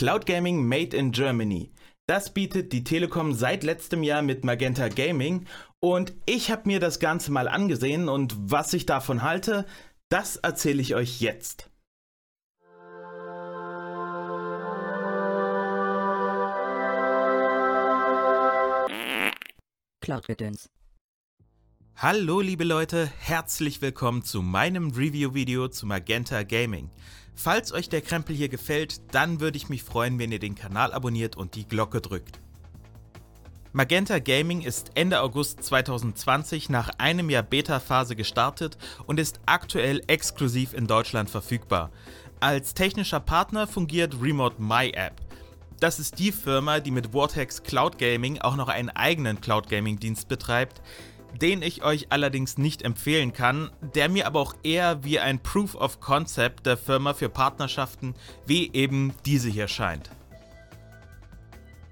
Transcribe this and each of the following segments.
Cloud Gaming Made in Germany. Das bietet die Telekom seit letztem Jahr mit Magenta Gaming und ich habe mir das Ganze mal angesehen und was ich davon halte, das erzähle ich euch jetzt. Cloud Gedöns. Hallo liebe Leute, herzlich willkommen zu meinem Review-Video zu Magenta Gaming. Falls euch der Krempel hier gefällt, dann würde ich mich freuen, wenn ihr den Kanal abonniert und die Glocke drückt. Magenta Gaming ist Ende August 2020 nach einem Jahr Beta-Phase gestartet und ist aktuell exklusiv in Deutschland verfügbar. Als technischer Partner fungiert Remote My App. Das ist die Firma, die mit Vortex Cloud Gaming auch noch einen eigenen Cloud Gaming Dienst betreibt, den ich euch allerdings nicht empfehlen kann, der mir aber auch eher wie ein Proof of Concept der Firma für Partnerschaften wie eben diese hier scheint.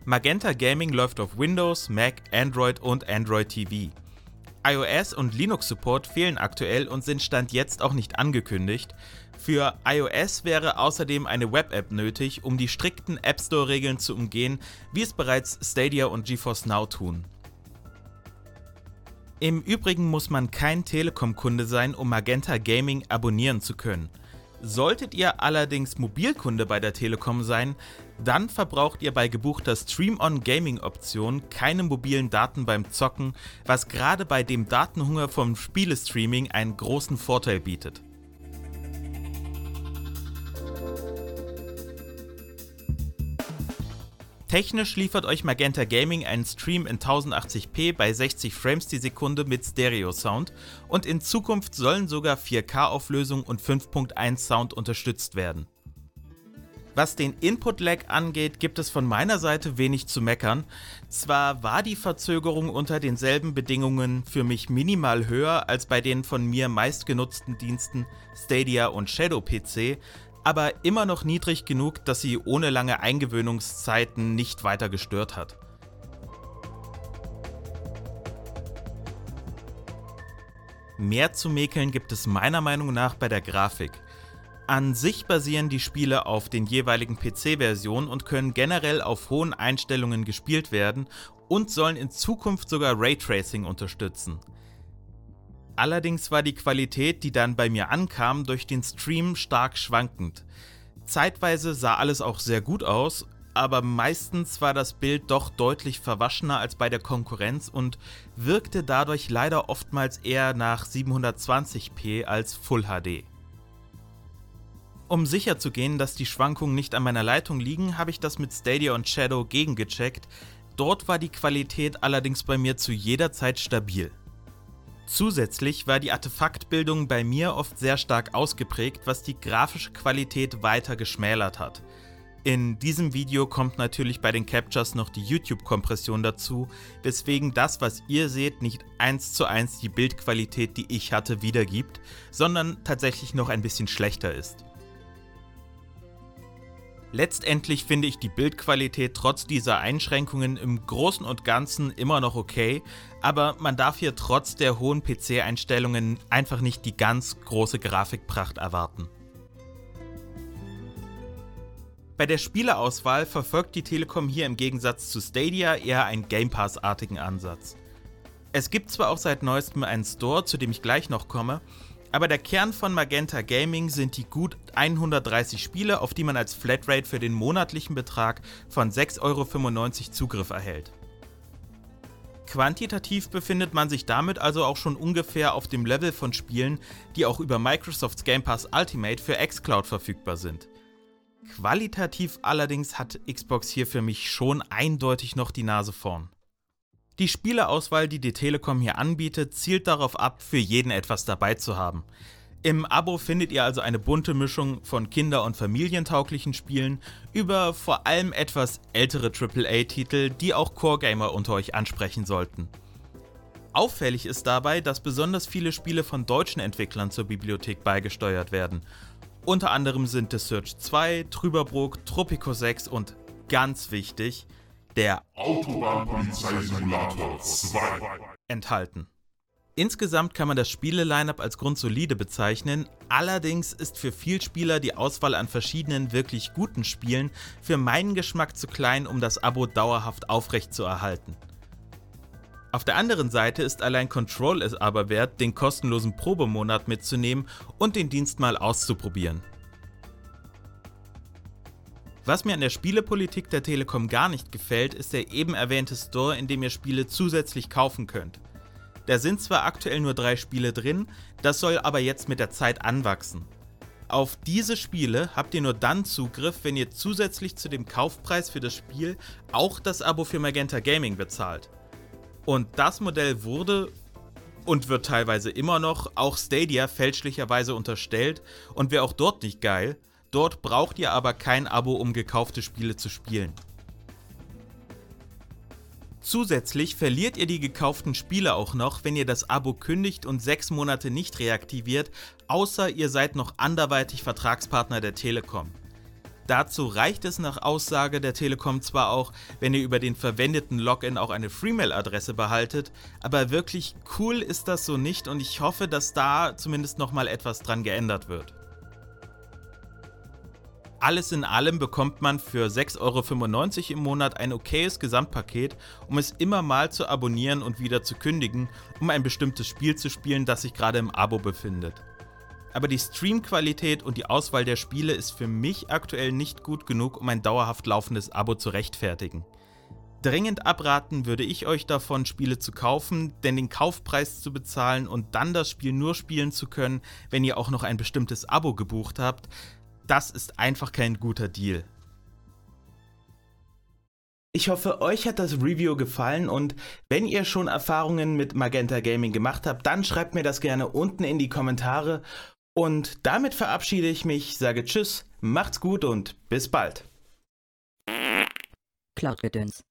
Magenta Gaming läuft auf Windows, Mac, Android und Android TV. iOS und Linux Support fehlen aktuell und sind Stand jetzt auch nicht angekündigt. Für iOS wäre außerdem eine Web-App nötig, um die strikten App Store-Regeln zu umgehen, wie es bereits Stadia und GeForce Now tun. Im Übrigen muss man kein Telekom-Kunde sein, um Magenta Gaming abonnieren zu können. Solltet ihr allerdings Mobilkunde bei der Telekom sein, dann verbraucht ihr bei gebuchter Stream-on-Gaming-Option keine mobilen Daten beim Zocken, was gerade bei dem Datenhunger vom Spielestreaming einen großen Vorteil bietet. Technisch liefert euch Magenta Gaming einen Stream in 1080p bei 60 Frames die Sekunde mit Stereo-Sound und in Zukunft sollen sogar 4K-Auflösung und 5.1 Sound unterstützt werden. Was den Input-Lag angeht, gibt es von meiner Seite wenig zu meckern. Zwar war die Verzögerung unter denselben Bedingungen für mich minimal höher als bei den von mir meistgenutzten Diensten Stadia und Shadow PC, aber immer noch niedrig genug, dass sie ohne lange Eingewöhnungszeiten nicht weiter gestört hat. Mehr zu mäkeln gibt es meiner Meinung nach bei der Grafik. An sich basieren die Spiele auf den jeweiligen PC-Versionen und können generell auf hohen Einstellungen gespielt werden und sollen in Zukunft sogar Raytracing unterstützen. Allerdings war die Qualität, die dann bei mir ankam, durch den Stream stark schwankend. Zeitweise sah alles auch sehr gut aus, aber meistens war das Bild doch deutlich verwaschener als bei der Konkurrenz und wirkte dadurch leider oftmals eher nach 720p als Full HD. Um sicherzugehen, dass die Schwankungen nicht an meiner Leitung liegen, habe ich das mit Stadia und Shadow gegengecheckt. Dort war die Qualität allerdings bei mir zu jeder Zeit stabil. Zusätzlich war die Artefaktbildung bei mir oft sehr stark ausgeprägt, was die grafische Qualität weiter geschmälert hat. In diesem Video kommt natürlich bei den Captures noch die YouTube-Kompression dazu, weswegen das, was ihr seht, nicht eins zu eins die Bildqualität, die ich hatte, wiedergibt, sondern tatsächlich noch ein bisschen schlechter ist. Letztendlich finde ich die Bildqualität trotz dieser Einschränkungen im Großen und Ganzen immer noch okay, aber man darf hier trotz der hohen PC-Einstellungen einfach nicht die ganz große Grafikpracht erwarten. Bei der Spieleauswahl verfolgt die Telekom hier im Gegensatz zu Stadia eher einen Game Pass-artigen Ansatz. Es gibt zwar auch seit neuestem einen Store, zu dem ich gleich noch komme, aber der Kern von Magenta Gaming sind die gut 130 Spiele, auf die man als Flatrate für den monatlichen Betrag von 6,95 Euro Zugriff erhält. Quantitativ befindet man sich damit also auch schon ungefähr auf dem Level von Spielen, die auch über Microsofts Game Pass Ultimate für xCloud verfügbar sind. Qualitativ allerdings hat Xbox hier für mich schon eindeutig noch die Nase vorn. Die Spieleauswahl, die die Telekom hier anbietet, zielt darauf ab, für jeden etwas dabei zu haben. Im Abo findet ihr also eine bunte Mischung von kinder- und familientauglichen Spielen über vor allem etwas ältere AAA-Titel, die auch Core-Gamer unter euch ansprechen sollten. Auffällig ist dabei, dass besonders viele Spiele von deutschen Entwicklern zur Bibliothek beigesteuert werden. Unter anderem sind The Search 2, Trüberbrook, Tropico 6 und ganz wichtig, der Autobahnpolizei-Simulator 2 enthalten. Insgesamt kann man das Spiele-Lineup als grundsolide bezeichnen, allerdings ist für Vielspieler die Auswahl an verschiedenen wirklich guten Spielen für meinen Geschmack zu klein, um das Abo dauerhaft aufrechtzuerhalten. Auf der anderen Seite ist allein Control es aber wert, den kostenlosen Probemonat mitzunehmen und den Dienst mal auszuprobieren. Was mir an der Spielepolitik der Telekom gar nicht gefällt, ist der eben erwähnte Store, in dem ihr Spiele zusätzlich kaufen könnt. Da sind zwar aktuell nur drei Spiele drin, das soll aber jetzt mit der Zeit anwachsen. Auf diese Spiele habt ihr nur dann Zugriff, wenn ihr zusätzlich zu dem Kaufpreis für das Spiel auch das Abo für Magenta Gaming bezahlt. Und das Modell wurde und wird teilweise immer noch auch Stadia fälschlicherweise unterstellt und wäre auch dort nicht geil. Dort braucht ihr aber kein Abo, um gekaufte Spiele zu spielen. Zusätzlich verliert ihr die gekauften Spiele auch noch, wenn ihr das Abo kündigt und sechs Monate nicht reaktiviert, außer ihr seid noch anderweitig Vertragspartner der Telekom. Dazu reicht es nach Aussage der Telekom zwar auch, wenn ihr über den verwendeten Login auch eine Freemail-Adresse behaltet, aber wirklich cool ist das so nicht und ich hoffe, dass da zumindest nochmal etwas dran geändert wird. Alles in allem bekommt man für 6,95 Euro im Monat ein okayes Gesamtpaket, um es immer mal zu abonnieren und wieder zu kündigen, um ein bestimmtes Spiel zu spielen, das sich gerade im Abo befindet. Aber die Streamqualität und die Auswahl der Spiele ist für mich aktuell nicht gut genug, um ein dauerhaft laufendes Abo zu rechtfertigen. Dringend abraten würde ich euch davon, Spiele zu kaufen, denn den Kaufpreis zu bezahlen und dann das Spiel nur spielen zu können, wenn ihr auch noch ein bestimmtes Abo gebucht habt, das ist einfach kein guter Deal. Ich hoffe, euch hat das Review gefallen und wenn ihr schon Erfahrungen mit Magenta Gaming gemacht habt, dann schreibt mir das gerne unten in die Kommentare. Und damit verabschiede ich mich, sage Tschüss, macht's gut und bis bald. Cloud-Gedöns.